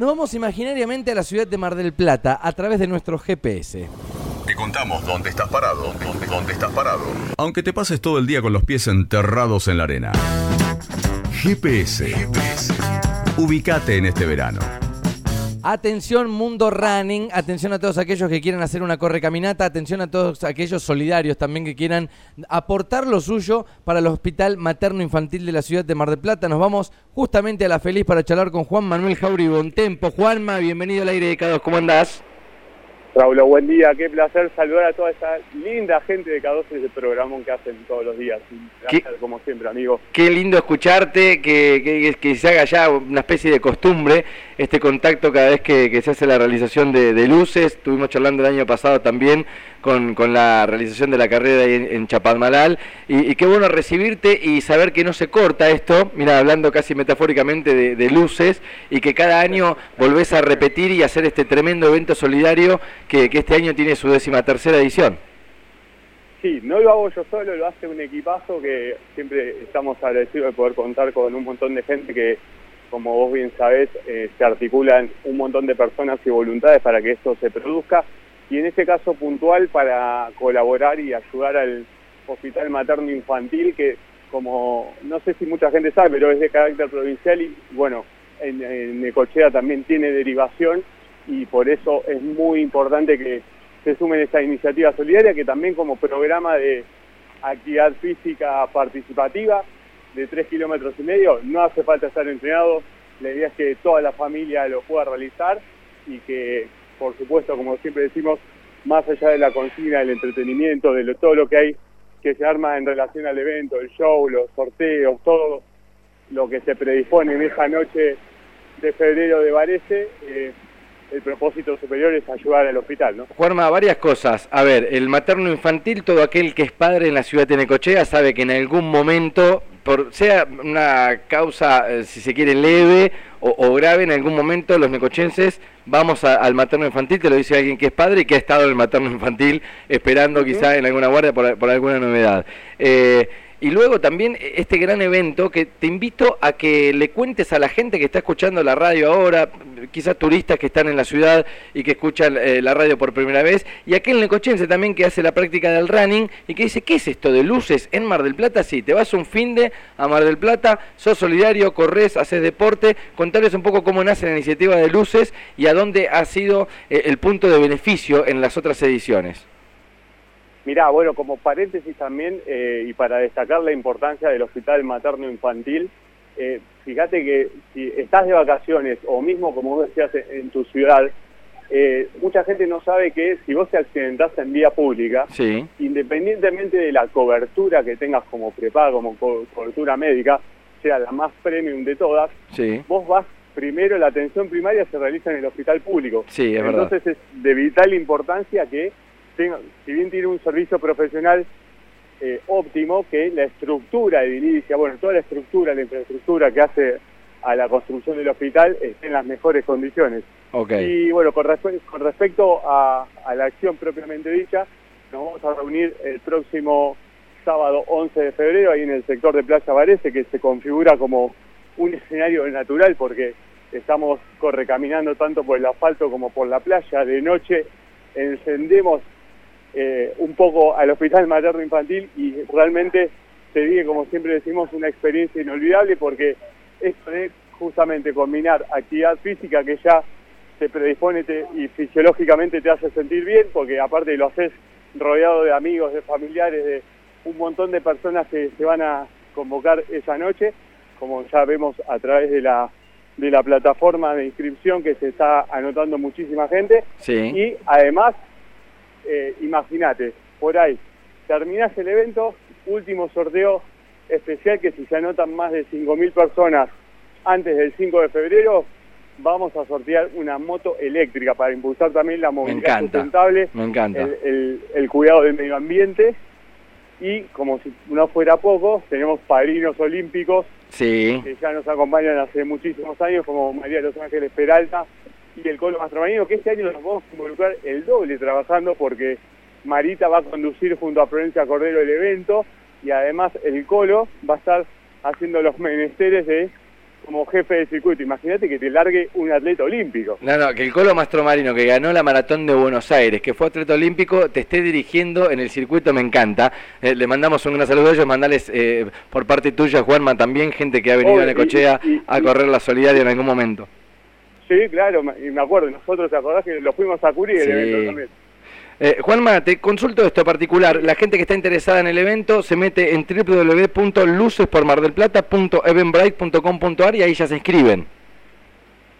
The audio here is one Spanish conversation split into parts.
Nos vamos imaginariamente a la ciudad de Mar del Plata a través de nuestro GPS. Te contamos dónde estás parado, dónde, dónde estás parado. Aunque te pases todo el día con los pies enterrados en la arena. GPS. GPS. Ubicate en este verano. Atención Mundo Running, atención a todos aquellos que quieran hacer una correcaminata, atención a todos aquellos solidarios también que quieran aportar lo suyo para el Hospital Materno Infantil de la ciudad de Mar del Plata. Nos vamos justamente a la feliz para charlar con Juan Manuel Jauri Bontempo. Juanma, bienvenido al aire de K2, ¿cómo andás? Raúl, buen día, qué placer saludar a toda esa linda gente de K12 ese programa que hacen todos los días. Gracias, como siempre, amigo. Qué lindo escucharte, que, que, se haga ya una especie de costumbre este contacto cada vez que, se hace la realización de, luces. Estuvimos charlando el año pasado también con, la realización de la carrera en, en Chapadmalal. Y, qué bueno recibirte y saber que no se corta esto, mira, hablando casi metafóricamente de, luces, y que cada año volvés a repetir y hacer este tremendo evento solidario que, este año tiene su décima tercera edición. Sí, no lo hago yo solo, lo hace un equipazo que siempre estamos agradecidos de poder contar con un montón de gente que como vos bien sabés, eh, se articulan un montón de personas y voluntades para que esto se produzca. Y en este caso puntual para colaborar y ayudar al Hospital Materno Infantil que como no sé si mucha gente sabe, pero es de carácter provincial y bueno, en, en Necochea también tiene derivación y por eso es muy importante que se sumen esta iniciativa solidaria que también como programa de actividad física participativa de tres kilómetros y medio, no hace falta estar entrenado, la idea es que toda la familia lo pueda realizar y que, por supuesto, como siempre decimos, más allá de la consigna, del entretenimiento, de todo lo que hay que se arma en relación al evento, el show, los sorteos, todo lo que se predispone en esa noche de febrero de Varese, eh, el propósito superior es ayudar al hospital, ¿no? Juanma, varias cosas. A ver, el materno infantil, todo aquel que es padre en la ciudad de Necochea sabe que en algún momento por sea una causa, eh, si se quiere, leve o, grave, en algún momento los necochenses vamos al materno infantil, te lo dice alguien que es padre y que ha estado en el materno infantil esperando quizá en alguna guardia por, por alguna novedad. Eh, y luego también este gran evento que te invito a que le cuentes a la gente que está escuchando la radio ahora, quizás turistas que están en la ciudad y que escuchan eh, la radio por primera vez, y aquel necochense también que hace la práctica del running y que dice, ¿qué es esto de luces en Mar del Plata? Sí, te vas un fin de a Mar del Plata, sos solidario, corres, haces deporte, contarles un poco cómo nace la iniciativa de luces y a dónde ha sido eh, el punto de beneficio en las otras ediciones. Mirá, bueno, como paréntesis también, eh, y para destacar la importancia del Hospital Materno Infantil, eh, fíjate que si estás de vacaciones o mismo como vos decías en tu ciudad, eh, mucha gente no sabe que si vos te accidentás en vía pública, independientemente de la cobertura que tengas como prepaga, como cobertura médica, sea la más premium de todas, vos vas primero, la atención primaria se realiza en el hospital público. Entonces es de vital importancia que si bien tiene un servicio profesional eh, óptimo, que la estructura de edilicia, bueno, toda la estructura, la infraestructura que hace a la construcción del hospital esté en las mejores condiciones. Y bueno, con, con respecto a, la acción propiamente dicha, nos vamos a reunir el próximo sábado 11 de febrero ahí en el sector de Playa Varese, que se configura como un escenario natural porque estamos correcaminando tanto por el asfalto como por la playa. De noche encendemos eh, un poco al Hospital Materno Infantil y realmente se vive, como siempre decimos, una experiencia inolvidable porque esto de justamente combinar actividad física que ya te predispone y fisiológicamente te hace sentir bien, porque aparte lo haces rodeado de amigos, de familiares, de un montón de personas que se van a convocar esa noche, como ya vemos a través de la de la plataforma de inscripción que se está anotando muchísima gente. Y además eh, imagínate, por ahí, terminás el evento, último sorteo especial que si se anotan más de 5.000 personas antes del 5 de febrero, vamos a sortear una moto eléctrica para impulsar también la movilidad sustentable, me encanta. El, cuidado del medio ambiente y como si no fuera poco, tenemos padrinos olímpicos que ya nos acompañan hace muchísimos años como María Los Ángeles Peralta, y el Colo Mastromanino, que este año nos vamos a involucrar el doble trabajando porque Marita va a conducir junto a Florencia Cordero el evento y además el Colo va a estar haciendo los menesteres de como jefe de circuito. Imagínate que te largue un atleta olímpico. No, no, que el Colo Mastromarino que ganó la maratón de Buenos Aires, que fue atleta olímpico, te esté dirigiendo en el circuito, me encanta. Eh, le mandamos un gran saludo a ellos, mandales eh, por parte tuya, Juanma, también gente que ha venido a Necochea a correr la solidaria en algún momento. Sí, claro, y me acuerdo, nosotros, ¿te acordás que lo fuimos a cubrir el evento también? Eh, Juanma, te consulto esto particular. La gente que está interesada en el evento se mete en www.lucespormardelplata.eventbrite.com.ar y ahí ya se inscriben.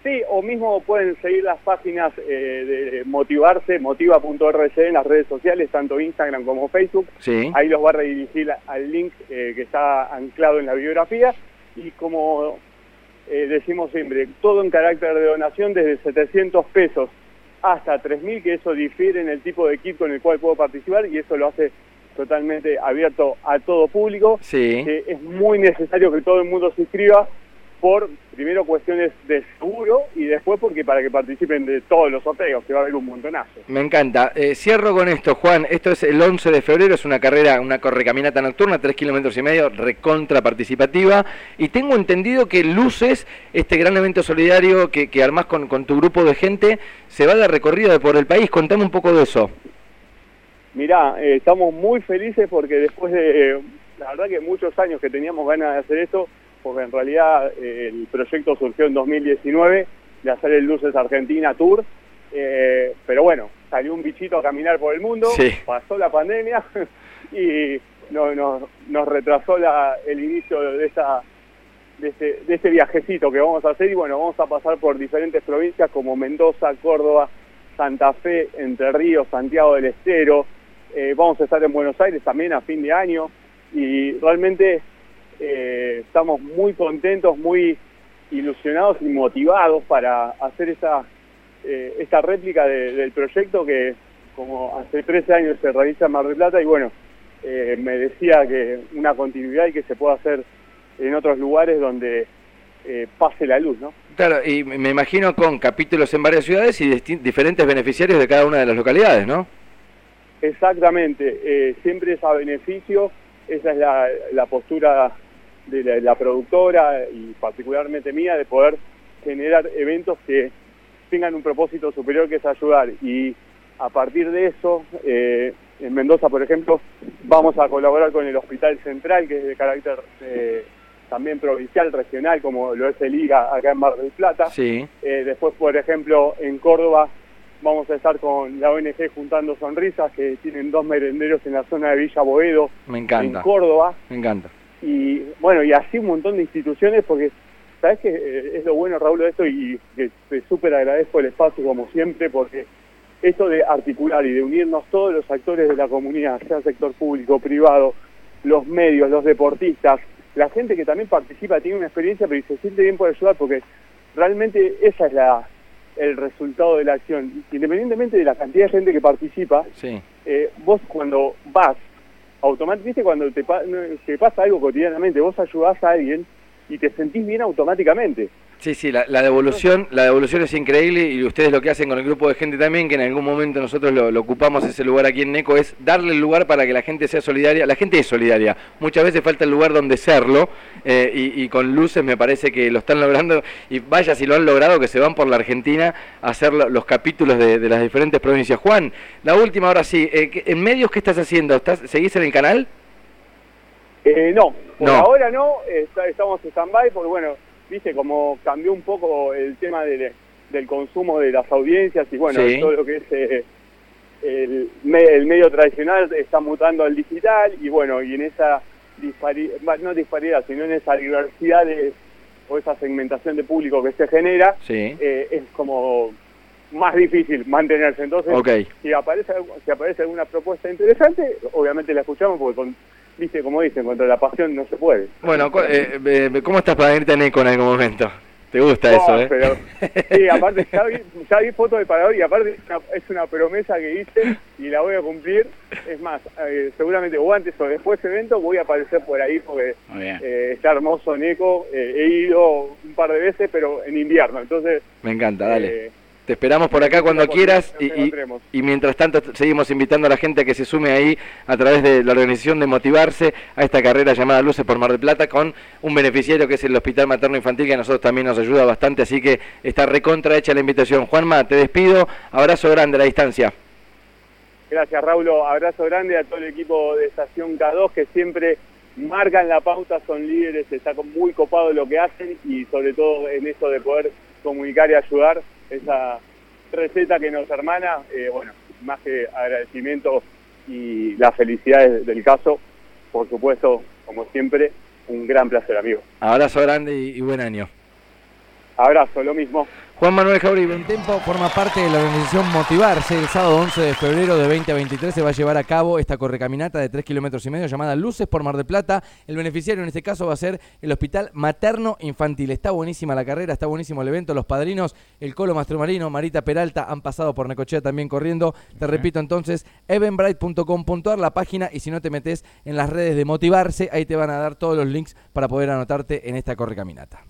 Sí, o mismo pueden seguir las páginas eh, de Motivarse, motiva.rc en las redes sociales, tanto Instagram como Facebook. Sí. Ahí los va a redirigir al link eh, que está anclado en la biografía. Y como eh, decimos siempre, todo en carácter de donación desde 700 pesos hasta 3.000, que eso difiere en el tipo de kit con el cual puedo participar y eso lo hace totalmente abierto a todo público. Sí. es muy necesario que todo el mundo se inscriba por, primero, cuestiones de seguro y después porque para que participen de todos los sorteos, que va a haber un montonazo. Me encanta. Eh, cierro con esto, Juan. Esto es el 11 de febrero, es una carrera, una correcaminata nocturna, 3 kilómetros y medio, recontra participativa. Y tengo entendido que Luces, este gran evento solidario que, que armás con, con tu grupo de gente, se va de recorrido por el país. Contame un poco de eso. Mirá, eh, estamos muy felices porque después de, eh, la verdad que muchos años que teníamos ganas de hacer esto, porque en realidad eh, el proyecto surgió en 2019 de hacer el Luces Argentina Tour, eh, pero bueno, salió un bichito a caminar por el mundo, pasó la pandemia y nos retrasó la, el inicio de esta de este, de este viajecito que vamos a hacer y bueno, vamos a pasar por diferentes provincias como Mendoza, Córdoba, Santa Fe, Entre Ríos, Santiago del Estero, eh, vamos a estar en Buenos Aires también a fin de año y realmente eh, estamos muy contentos, muy ilusionados y motivados para hacer esta, eh, esta réplica del proyecto que como hace 13 años se realiza en Mar del Plata y bueno, eh, me decía que una continuidad y que se pueda hacer en otros lugares donde pase la luz, ¿no? Claro, y me imagino con capítulos en varias ciudades y diferentes beneficiarios de cada una de las localidades, ¿no? Exactamente, siempre es a beneficio, esa es la, la postura de la, productora y particularmente mía de poder generar eventos que tengan un propósito superior que es ayudar y a partir de eso eh, en Mendoza por ejemplo vamos a colaborar con el Hospital Central que es de carácter eh, también provincial, regional como lo es el IGA acá en Mar del Plata sí. Eh, después por ejemplo en Córdoba vamos a estar con la ONG Juntando Sonrisas que tienen dos merenderos en la zona de Villa Boedo Me encanta. en Córdoba Me encanta y bueno, y así un montón de instituciones, porque sabes que eh, es lo bueno, Raúl, de esto, y que te súper agradezco el espacio como siempre, porque esto de articular y de unirnos todos los actores de la comunidad, sea sector público, privado, los medios, los deportistas, la gente que también participa, tiene una experiencia, pero se siente bien por ayudar, porque realmente esa es la el resultado de la acción. Independientemente de la cantidad de gente que participa, sí. eh, vos cuando vas automáticamente cuando te, pasa algo cotidianamente, vos ayudás a alguien y te sentís bien automáticamente. Sí, sí, la, devolución la devolución es increíble y ustedes lo que hacen con el grupo de gente también, que en algún momento nosotros lo, ocupamos ese lugar aquí en NECO, es darle el lugar para que la gente sea solidaria. La gente es solidaria, muchas veces falta el lugar donde serlo eh, y, con luces me parece que lo están logrando y vaya si lo han logrado que se van por la Argentina a hacer los capítulos de, las diferentes provincias. Juan, la última ahora sí, eh, ¿en medios qué estás haciendo? ¿Estás, ¿Seguís en el canal? Eh, no, por ahora no, estamos en stand-by porque bueno viste, como cambió un poco el tema del, del consumo de las audiencias y bueno, todo lo que es eh, el, el, medio tradicional está mutando al digital y bueno, y en esa disparidad, no disparidad, sino en esa diversidad de, o esa segmentación de público que se genera, eh, es como más difícil mantenerse. Entonces, si, aparece, si aparece alguna propuesta interesante, obviamente la escuchamos porque con viste, como dicen, contra la pasión no se puede. Bueno, eh, eh, ¿cómo estás para irte a Neco en algún momento? ¿Te gusta eso, eh? Pero, sí, aparte ya vi, ya vi fotos de parador y aparte es una, promesa que hice y la voy a cumplir. Es más, eh, seguramente o antes o después del evento voy a aparecer por ahí porque eh, está hermoso Neco. he ido un par de veces, pero en invierno, entonces... Me encanta, dale Te esperamos por acá cuando quieras y, y, mientras tanto seguimos invitando a la gente a que se sume ahí a través de la organización de Motivarse a esta carrera llamada Luces por Mar del Plata con un beneficiario que es el Hospital Materno Infantil que a nosotros también nos ayuda bastante, así que está recontra hecha la invitación. Juanma, te despido, abrazo grande a la distancia. Gracias Raúl, abrazo grande a todo el equipo de Estación K2 que siempre marcan la pauta, son líderes, está muy copado lo que hacen y sobre todo en eso de poder comunicar y ayudar, esa receta que nos hermana, eh, bueno, más que agradecimiento y la felicidad del caso, por supuesto, como siempre, un gran placer, amigo. Abrazo grande y buen año. Abrazo, lo mismo. Juan Manuel Jauri Tempo forma parte de la organización Motivarse. El sábado 11 de febrero de 20 a 23 se va a llevar a cabo esta correcaminata de 3 kilómetros y medio llamada Luces por Mar de Plata. El beneficiario en este caso va a ser el Hospital Materno Infantil. Está buenísima la carrera, está buenísimo el evento. Los padrinos, el Colo Mastromarino, Marita Peralta han pasado por Necochea también corriendo. Te repito entonces, evenbright.com.ar la página y si no te metes en las redes de Motivarse, ahí te van a dar todos los links para poder anotarte en esta correcaminata.